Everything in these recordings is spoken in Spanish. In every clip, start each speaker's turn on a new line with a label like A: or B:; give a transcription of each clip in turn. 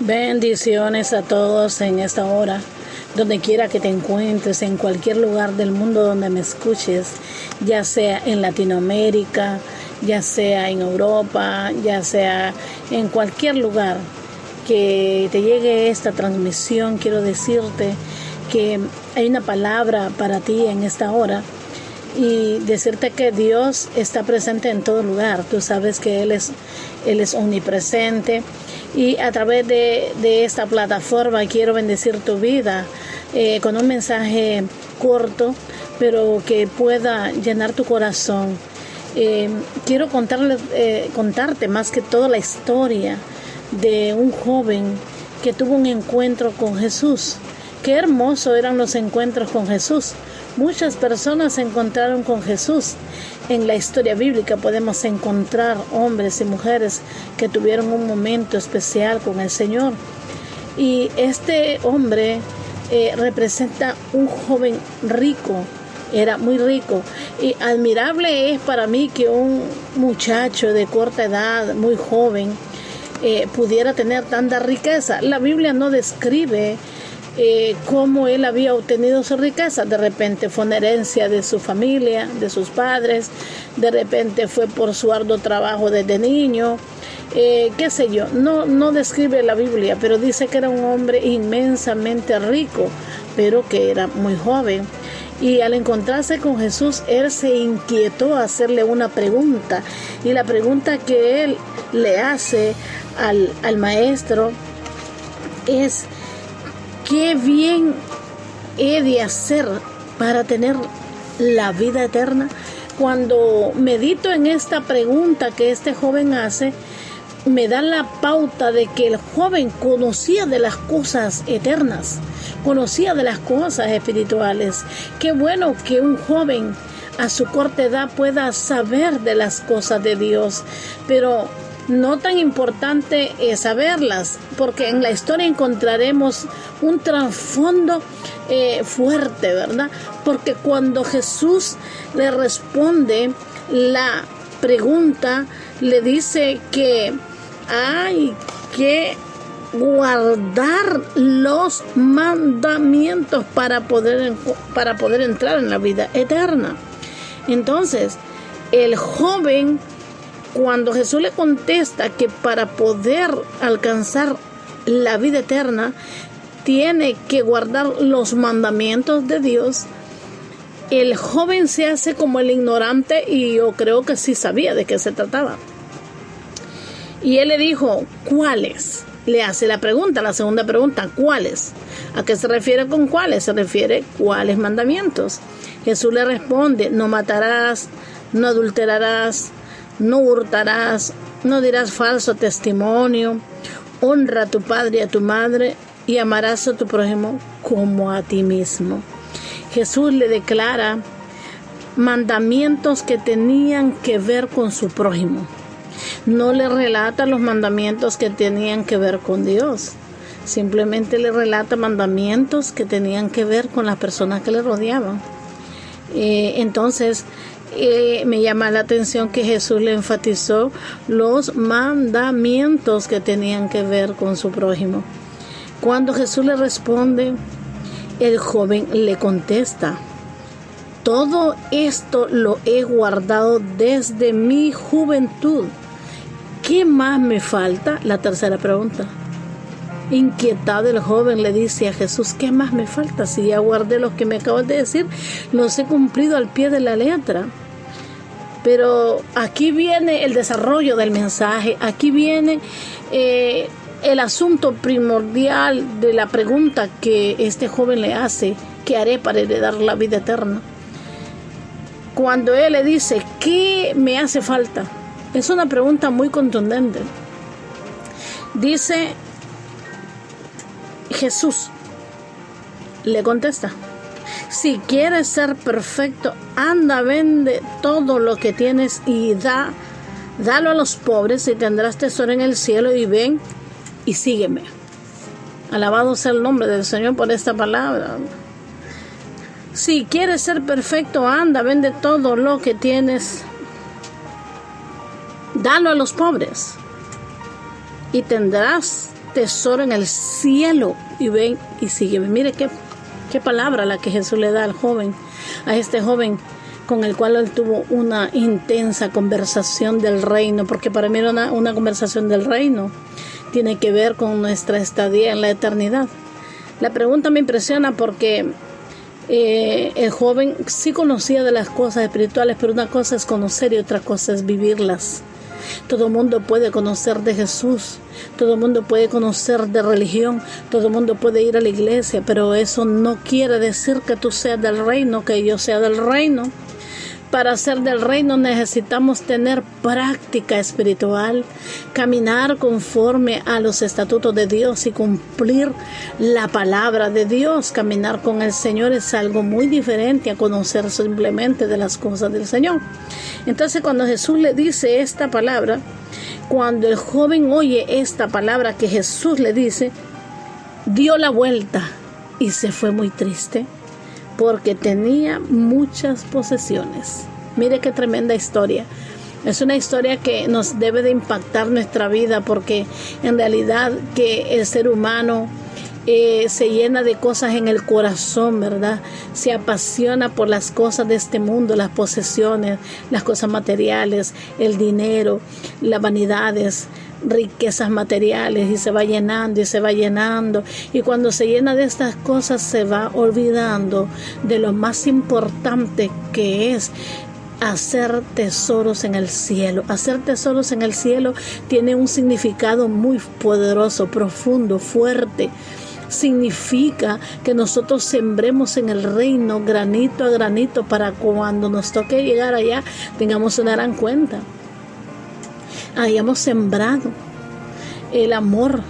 A: Bendiciones a todos en esta hora, donde quiera que te encuentres, en cualquier lugar del mundo donde me escuches, ya sea en Latinoamérica, ya sea en Europa, ya sea en cualquier lugar que te llegue esta transmisión, quiero decirte que hay una palabra para ti en esta hora y decirte que Dios está presente en todo lugar. Tú sabes que Él es, Él es omnipresente y a través de, esta plataforma quiero bendecir tu vida eh, con un mensaje corto, pero que pueda llenar tu corazón. Eh, quiero contarle, eh, contarte más que todo la historia de un joven que tuvo un encuentro con Jesús. Qué hermoso eran los encuentros con Jesús. Muchas personas se encontraron con Jesús. En la historia bíblica podemos encontrar hombres y mujeres que tuvieron un momento especial con el Señor. Y este hombre eh, representa un joven rico, era muy rico. Y admirable es para mí que un muchacho de corta edad, muy joven, eh, pudiera tener tanta riqueza. La Biblia no describe eh, cómo él había obtenido su riqueza. De repente fue una herencia de su familia, de sus padres, de repente fue por su arduo trabajo desde niño, eh, qué sé yo, no, no describe la Biblia, pero dice que era un hombre inmensamente rico, pero que era muy joven. Y al encontrarse con Jesús, él se inquietó a hacerle una pregunta. Y la pregunta que él le hace al, al maestro es, qué bien he de hacer para tener la vida eterna. Cuando medito en esta pregunta que este joven hace, me da la pauta de que el joven conocía de las cosas eternas, conocía de las cosas espirituales. Qué bueno que un joven a su corta edad pueda saber de las cosas de Dios, pero no tan importante es saberlas, porque en la historia encontraremos un trasfondo eh, fuerte, ¿verdad? Porque cuando Jesús le responde la pregunta, le dice que hay que guardar los mandamientos para poder, para poder entrar en la vida eterna. Entonces, el joven cuando Jesús le contesta que para poder alcanzar la vida eterna, tiene que guardar los mandamientos de Dios, el joven se hace como el ignorante y yo creo que sí sabía de qué se trataba. Y él le dijo, ¿cuáles? Le hace la pregunta, la segunda pregunta, ¿cuáles? ¿A qué se refiere con cuáles? Se refiere cuáles mandamientos. Jesús le responde, no matarás, no adulterarás, no hurtarás, no dirás falso testimonio, honra a tu padre y a tu madre y amarás a tu prójimo como a ti mismo. Jesús le declara mandamientos que tenían que ver con su prójimo. No le relata los mandamientos que tenían que ver con Dios. Simplemente le relata mandamientos que tenían que ver con las personas que le rodeaban. Eh, entonces, eh, me llama la atención que Jesús le enfatizó los mandamientos que tenían que ver con su prójimo. Cuando Jesús le responde, el joven le contesta, todo esto lo he guardado desde mi juventud. ¿Qué más me falta? La tercera pregunta. Inquietado el joven le dice a Jesús, ¿qué más me falta? Si ya guardé lo que me acabas de decir, los he cumplido al pie de la letra. Pero aquí viene el desarrollo del mensaje, aquí viene eh, el asunto primordial de la pregunta que este joven le hace, ¿qué haré para heredar la vida eterna? Cuando él le dice, ¿qué me hace falta? Es una pregunta muy contundente. Dice Jesús le contesta, si quieres ser perfecto, anda, vende todo lo que tienes y da, dalo a los pobres y tendrás tesoro en el cielo y ven y sígueme. Alabado sea el nombre del Señor por esta palabra. Si quieres ser perfecto, anda, vende todo lo que tienes, dalo a los pobres y tendrás tesoro en el cielo. Y ven y sigue. Mire qué, qué palabra la que Jesús le da al joven, a este joven con el cual él tuvo una intensa conversación del reino, porque para mí era una, conversación del reino, tiene que ver con nuestra estadía en la eternidad. La pregunta me impresiona porque eh, el joven sí conocía de las cosas espirituales, pero una cosa es conocer y otra cosa es vivirlas. Todo mundo puede conocer de Jesús, todo mundo puede conocer de religión, todo mundo puede ir a la iglesia, pero eso no quiere decir que tú seas del reino, que yo sea del reino. Para ser del reino necesitamos tener práctica espiritual, caminar conforme a los estatutos de Dios y cumplir la palabra de Dios. Caminar con el Señor es algo muy diferente a conocer simplemente de las cosas del Señor. Entonces cuando Jesús le dice esta palabra, cuando el joven oye esta palabra que Jesús le dice, dio la vuelta y se fue muy triste porque tenía muchas posesiones. Mire qué tremenda historia. Es una historia que nos debe de impactar nuestra vida porque en realidad que el ser humano eh, se llena de cosas en el corazón, ¿verdad? Se apasiona por las cosas de este mundo, las posesiones, las cosas materiales, el dinero, las vanidades riquezas materiales y se va llenando y se va llenando y cuando se llena de estas cosas se va olvidando de lo más importante que es hacer tesoros en el cielo. Hacer tesoros en el cielo tiene un significado muy poderoso, profundo, fuerte. Significa que nosotros sembremos en el reino granito a granito para cuando nos toque llegar allá tengamos una gran cuenta hayamos sembrado el amor,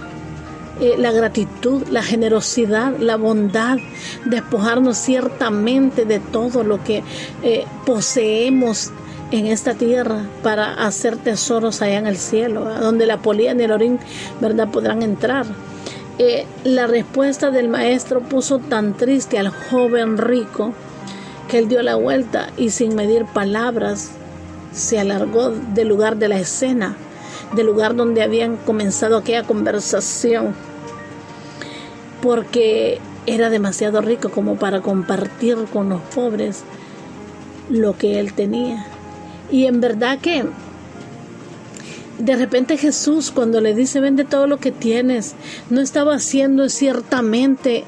A: eh, la gratitud, la generosidad, la bondad, despojarnos ciertamente de todo lo que eh, poseemos en esta tierra para hacer tesoros allá en el cielo, donde la polía y el orín, ¿verdad?, podrán entrar. Eh, la respuesta del maestro puso tan triste al joven rico que él dio la vuelta y sin medir palabras se alargó del lugar de la escena, del lugar donde habían comenzado aquella conversación, porque era demasiado rico como para compartir con los pobres lo que él tenía. Y en verdad que de repente Jesús cuando le dice vende todo lo que tienes, no estaba siendo ciertamente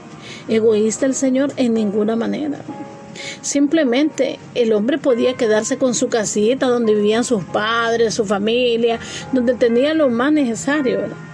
A: egoísta el Señor en ninguna manera. Simplemente el hombre podía quedarse con su casita donde vivían sus padres, su familia, donde tenía lo más necesario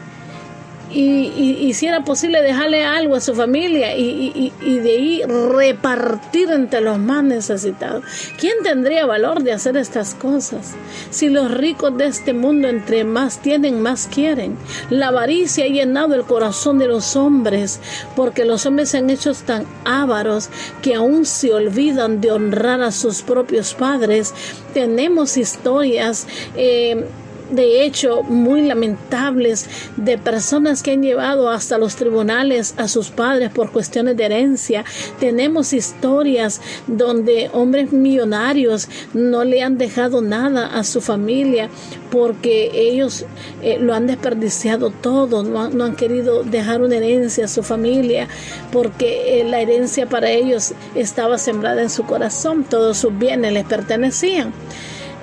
A: y, si era posible dejarle algo a su familia y, de ahí repartir entre los más necesitados. ¿Quién tendría valor de hacer estas cosas? Si los ricos de este mundo entre más tienen, más quieren. La avaricia ha llenado el corazón de los hombres porque los hombres se han hecho tan ávaros que aún se olvidan de honrar a sus propios padres. Tenemos historias. Eh, de hecho muy lamentables de personas que han llevado hasta los tribunales a sus padres por cuestiones de herencia. Tenemos historias donde hombres millonarios no le han dejado nada a su familia porque ellos eh, lo han desperdiciado todo, no han, querido dejar una herencia a su familia porque eh, la herencia para ellos estaba sembrada en su corazón, todos sus bienes les pertenecían.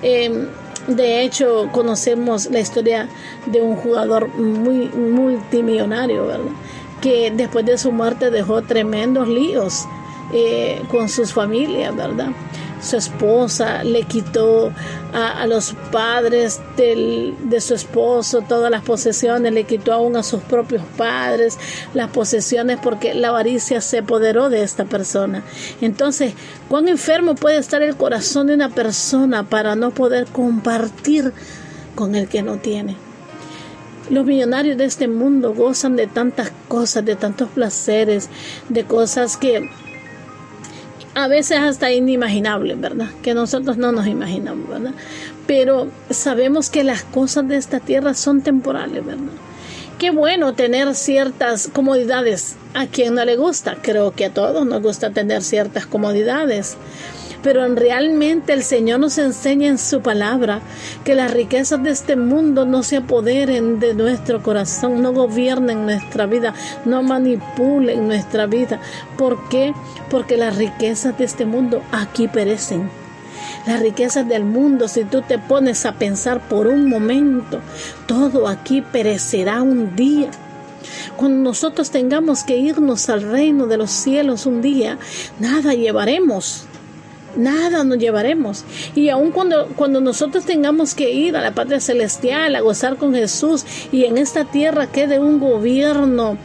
A: Em, de hecho, conocemos la historia de un jugador muy multimillonario, ¿verdad? Que después de su muerte dejó tremendos líos eh, con sus familias, ¿verdad? Su esposa, le quitó a, los padres de su esposo todas las posesiones, le quitó aún a sus propios padres las posesiones porque la avaricia se apoderó de esta persona. Entonces, ¿cuán enfermo puede estar el corazón de una persona para no poder compartir con el que no tiene? Los millonarios de este mundo gozan de tantas cosas, de tantos placeres, de cosas que a veces hasta inimaginable, ¿verdad? Que nosotros no nos imaginamos, ¿verdad? Pero sabemos que las cosas de esta tierra son temporales, ¿verdad? Qué bueno tener ciertas comodidades. A quien no le gusta, creo que a todos nos gusta tener ciertas comodidades. Pero realmente el Señor nos enseña en su palabra que las riquezas de este mundo no se apoderen de nuestro corazón, no gobiernen nuestra vida, no manipulen nuestra vida. ¿Por qué? Porque las riquezas de este mundo aquí perecen las riquezas del mundo, si tú te pones a pensar por un momento, todo aquí perecerá un día. Cuando nosotros tengamos que irnos al reino de los cielos un día, nada llevaremos. Nada nos llevaremos. Y aun cuando, cuando nosotros tengamos que ir a la patria celestial a gozar con Jesús y en esta tierra quede un gobierno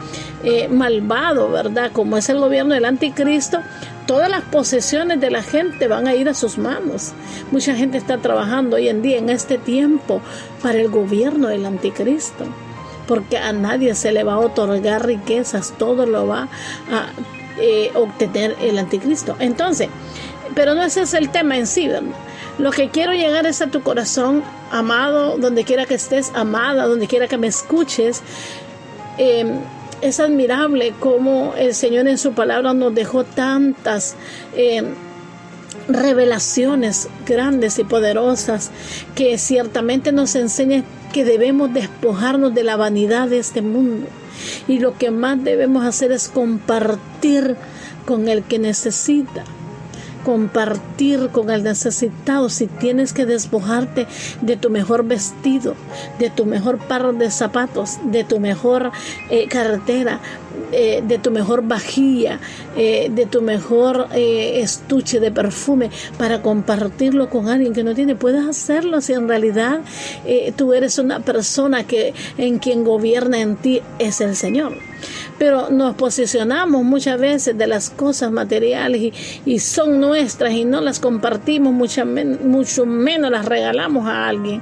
A: eh, malvado, ¿verdad? Como es el gobierno del anticristo, todas las posesiones de la gente van a ir a sus manos. Mucha gente está trabajando hoy en día, en este tiempo, para el gobierno del anticristo porque a nadie se le va a otorgar riquezas, todo lo va a eh, obtener el anticristo. Entonces, pero no ese es el tema en sí, Lo que quiero llegar es a tu corazón, amado, donde quiera que estés, amada, donde quiera que me escuches. Em, es admirable cómo el Señor en su palabra nos dejó tantas em, revelaciones grandes y poderosas que ciertamente nos enseñan que debemos despojarnos de la vanidad de este mundo. Y lo que más debemos hacer es compartir con el que necesita compartir con el necesitado, si tienes que despojarte de tu mejor vestido, de tu mejor par de zapatos, de tu mejor eh, carretera, eh, de tu mejor vajilla, eh, de tu mejor eh, estuche de perfume para compartirlo con alguien que no tiene. Puedes hacerlo si en realidad tú eres una persona que en quien gobierna en ti es el Señor. Pero nos posicionamos muchas veces de las cosas materiales y, y son nuestras y no las compartimos, mucho, mucho menos las regalamos a alguien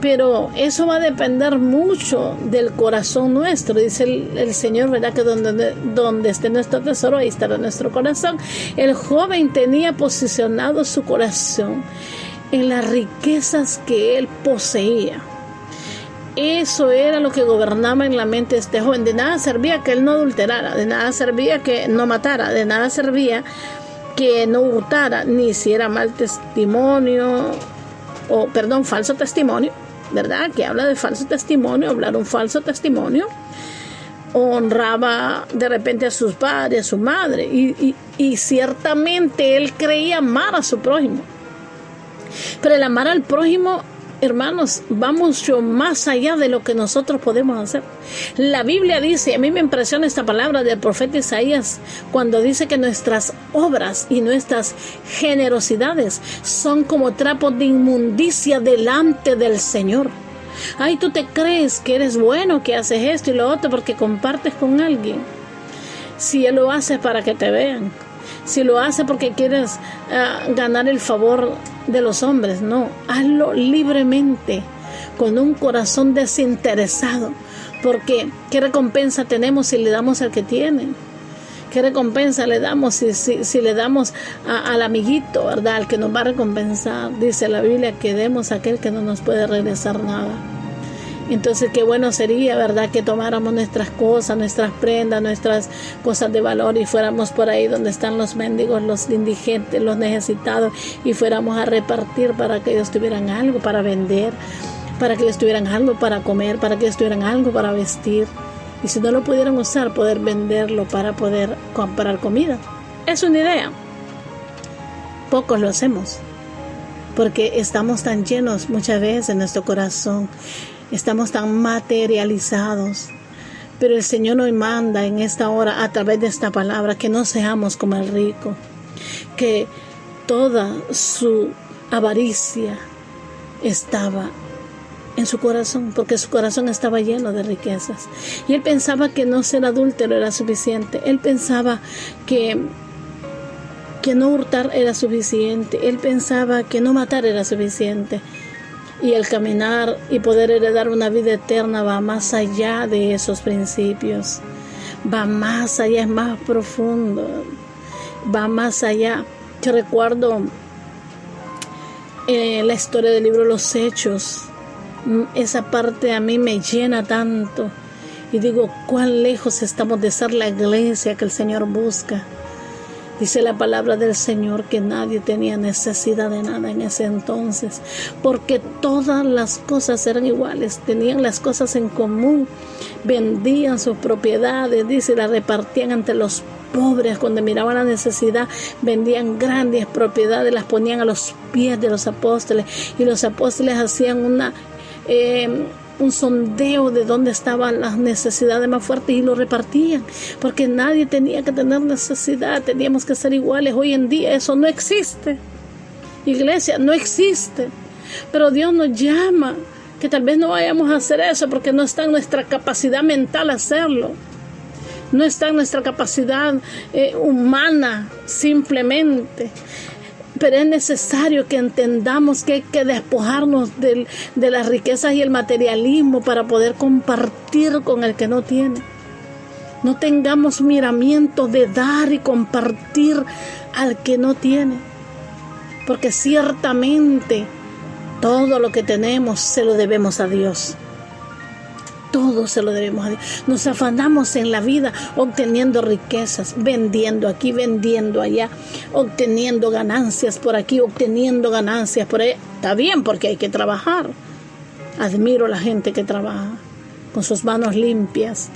A: pero eso va a depender mucho del corazón nuestro. Dice el, Señor, ¿verdad? Que donde, donde esté nuestro tesoro, ahí estará nuestro corazón. El joven tenía posicionado su corazón en las riquezas que él poseía. Eso era lo que gobernaba en la mente de este joven. De nada servía que él no adulterara, de nada servía que no matara, de nada servía que no hurtara, ni si era mal testimonio, o perdón, falso testimonio, ¿verdad? Que habla de falso testimonio, hablar un falso testimonio. Honraba de repente a sus padres, a su madre, y ciertamente él creía amar a su prójimo. Pero el amar al prójimo hermanos, va mucho más allá de lo que nosotros podemos hacer. La Biblia dice, a mí me impresiona esta palabra del profeta Isaías, cuando dice que nuestras obras y nuestras generosidades son como trapos de inmundicia delante del Señor. Ay, tú te crees que eres bueno, que haces esto y lo otro porque compartes con alguien. Si Él lo hace para que te vean, si lo hace porque quieres ah, ganar el favor de los hombres, no, hazlo libremente, con un corazón desinteresado, porque ¿qué recompensa tenemos si le damos al que tiene? ¿Qué recompensa le damos si, si, le damos al amiguito, verdad? Al que nos va a recompensar. Dice la Biblia que demos a aquel que no nos puede regresar nada. Entonces, qué bueno sería, ¿verdad?, que tomáramos nuestras cosas, nuestras prendas, nuestras cosas de valor y fuéramos por ahí donde están los mendigos, los indigentes, los necesitados y fuéramos a repartir para que ellos tuvieran algo para vender, para que ellos tuvieran algo para comer, para que ellos tuvieran algo para vestir. Y si no lo pudieran usar, poder venderlo para poder comprar comida. Es una idea. Pocos lo hacemos porque estamos tan llenos muchas veces en nuestro corazón estamos tan materializados. Pero el Señor nos manda en esta hora, a través de esta palabra, que no seamos como el rico, que toda su avaricia estaba en su corazón, porque su corazón estaba lleno de riquezas. Y él pensaba que no ser adúltero era suficiente. Él pensaba que, que no hurtar era suficiente. Él pensaba que no matar era suficiente y el caminar y poder heredar una vida eterna va más allá de esos principios, va más allá, es más profundo, va más allá. Yo recuerdo eh, la historia del libro Los Hechos, esa parte a mí me llena tanto y digo, cuán lejos estamos de ser la iglesia que el Señor busca. Dice la palabra del Señor que nadie tenía necesidad de nada en ese entonces, porque todas las cosas eran iguales, tenían las cosas en común, vendían sus propiedades, dice, las repartían ante los pobres cuando miraban la necesidad, vendían grandes propiedades, las ponían a los pies de los apóstoles y los apóstoles hacían una... Eh, un sondeo de dónde estaban las necesidades más fuertes y lo repartían, porque nadie tenía que tener necesidad, teníamos que ser iguales. Hoy en día eso no existe. Iglesia, no existe. Pero Dios nos llama que tal vez no vayamos a hacer eso porque no está en nuestra capacidad mental hacerlo. No está en nuestra capacidad eh, humana simplemente pero es necesario que entendamos que hay que despojarnos de las riquezas y el materialismo para poder compartir con el que no tiene. No tengamos miramiento de dar y compartir al que no tiene, porque ciertamente todo lo que tenemos se lo debemos a Dios. Todo se lo debemos a Dios. Nos afanamos en la vida obteniendo riquezas, vendiendo aquí, vendiendo allá, obteniendo ganancias por aquí, obteniendo ganancias por allá. Está bien porque hay que trabajar. Admiro a la gente que trabaja con sus manos limpias.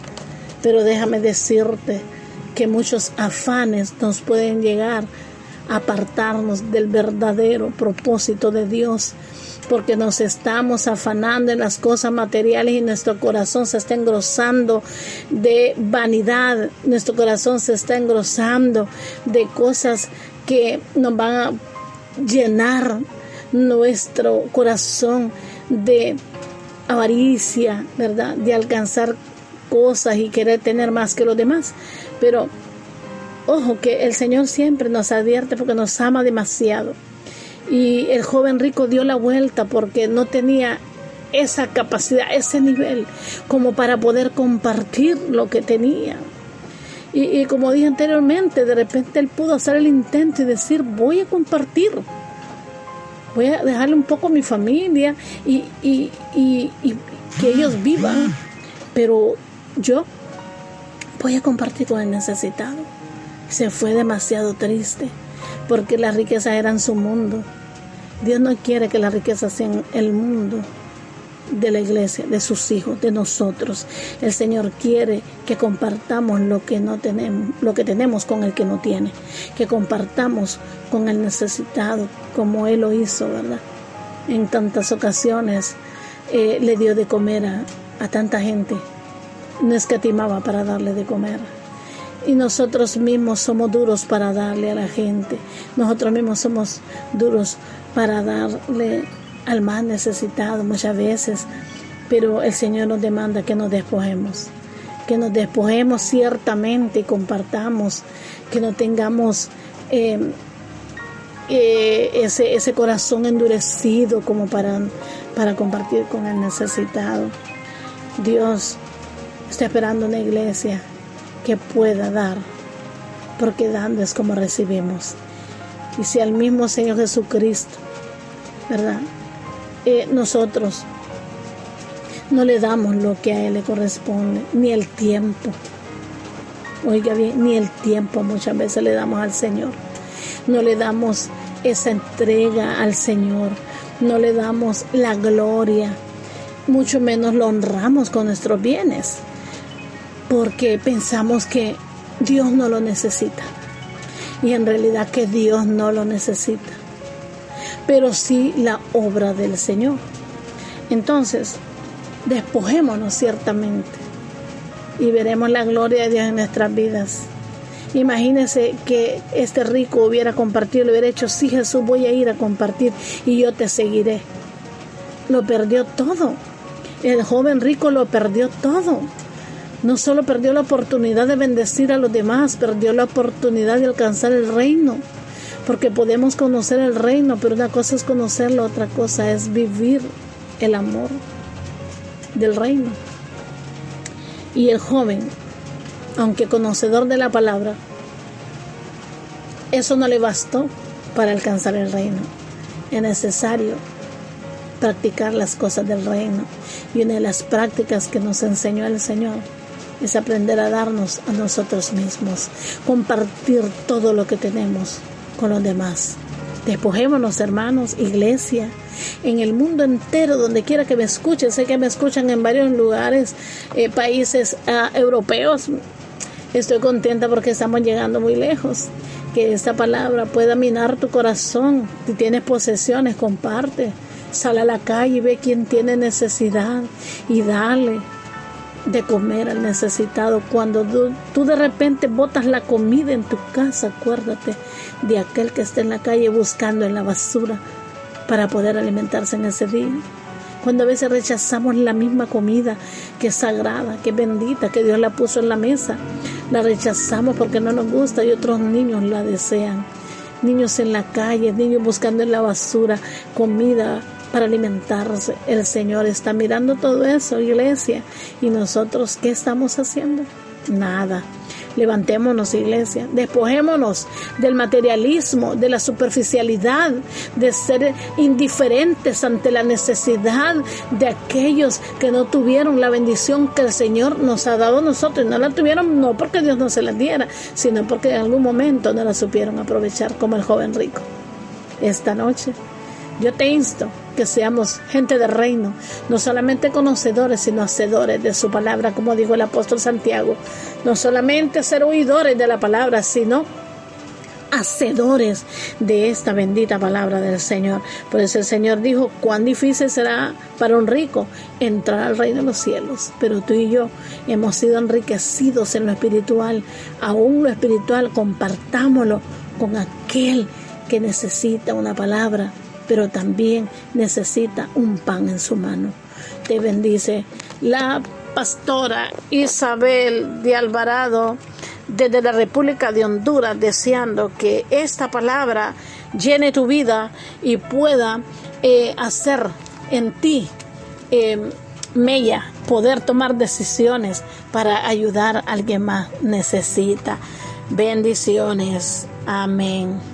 A: Pero déjame decirte que muchos afanes nos pueden llegar a apartarnos del verdadero propósito de Dios porque nos estamos afanando en las cosas materiales y nuestro corazón se está engrosando de vanidad, nuestro corazón se está engrosando de cosas que nos van a llenar nuestro corazón de avaricia, ¿verdad? De alcanzar cosas y querer tener más que los demás. Pero ojo que el Señor siempre nos advierte porque nos ama demasiado. Y el joven rico dio la vuelta porque no tenía esa capacidad, ese nivel, como para poder compartir lo que tenía. Y, como dije anteriormente, de repente él pudo hacer el intento y decir, voy a compartir, voy a dejarle un poco a mi familia y, y que ellos vivan, pero yo voy a compartir con el necesitado. Se fue demasiado triste porque las riquezas eran su mundo. Dios no quiere que las riquezas sean el mundo de la iglesia, de sus hijos, de nosotros. El Señor quiere que compartamos lo que no tenemos, lo que tenemos con el que no tiene, que compartamos con el necesitado, como Él lo hizo, ¿verdad? En tantas ocasiones eh, le dio de comer a, a tanta gente, no escatimaba para darle de comer. Y nosotros mismos somos duros para darle a la gente. Nosotros mismos somos duros para darle al más necesitado muchas veces. Pero el Señor nos demanda que nos despojemos. Que nos despojemos ciertamente y compartamos. Que no tengamos eh, eh, ese, ese corazón endurecido como para, para compartir con el necesitado. Dios está esperando una iglesia que pueda dar, porque dando es como recibimos. Y si al mismo Señor Jesucristo, ¿verdad? Eh, nosotros no le damos lo que a Él le corresponde, ni el tiempo. Oiga bien, ni el tiempo muchas veces le damos al Señor. No le damos esa entrega al Señor. No le damos la gloria. Mucho menos lo honramos con nuestros bienes porque pensamos que Dios no lo necesita. Y en realidad que Dios no lo necesita. Pero sí la obra del Señor. Entonces, despojémonos ciertamente y veremos la gloria de Dios en nuestras vidas. Imagínese que este rico hubiera compartido, le hubiera hecho, sí Jesús, voy a ir a compartir y yo te seguiré. Lo perdió todo. El joven rico lo perdió todo no solo perdió la oportunidad de bendecir a los demás, perdió la oportunidad de alcanzar el reino, porque podemos conocer el reino, pero una cosa es conocerlo, otra cosa es vivir el amor del reino. Y el joven, aunque conocedor de la palabra, eso no le bastó para alcanzar el reino. Es necesario practicar las cosas del reino. Y una de las prácticas que nos enseñó el Señor es aprender a darnos a nosotros mismos, compartir todo lo que tenemos con los demás. Despojémonos, hermanos, iglesia, en el mundo entero, donde quiera que me escuchen. Sé que me escuchan en varios lugares, eh, países ah, europeos. Estoy contenta porque estamos llegando muy lejos. Que esta palabra pueda minar tu corazón. Si tienes posesiones, comparte. Sale a la calle y ve quién tiene necesidad y dale de comer al necesitado. Cuando tú, de repente botas la comida en tu casa, acuérdate de aquel que está en la calle buscando en la basura para poder alimentarse en ese día. Cuando a veces rechazamos la misma comida que es sagrada, que es bendita, que Dios la puso en la mesa, la rechazamos porque no nos gusta y otros niños la desean. Niños en la calle, niños buscando en la basura comida para alimentarse. El Señor está mirando todo eso, iglesia. ¿Y nosotros qué estamos haciendo? Nada. Levantémonos, iglesia, despojémonos del materialismo, de la superficialidad, de ser indiferentes ante la necesidad de aquellos que no tuvieron la bendición que el Señor nos ha dado a nosotros. No la tuvieron no porque Dios no se la diera, sino porque en algún momento no la supieron aprovechar, como el joven rico. Esta noche yo te insto que seamos gente de reino, no solamente conocedores, sino hacedores de su palabra, como dijo el apóstol Santiago. No solamente ser oidores de la palabra, sino hacedores de esta bendita palabra del Señor. Por eso el Señor dijo, cuán difícil será para un rico entrar al reino de los cielos. Pero tú y yo hemos sido enriquecidos en lo espiritual. Aún lo espiritual compartámoslo con aquel que necesita una palabra pero también necesita un pan en su mano. Te bendice la pastora Isabel de Alvarado desde la República de Honduras, deseando que esta palabra llene tu vida y pueda eh, hacer en ti eh, mella, poder tomar decisiones para ayudar a alguien más necesita. Bendiciones. Amén.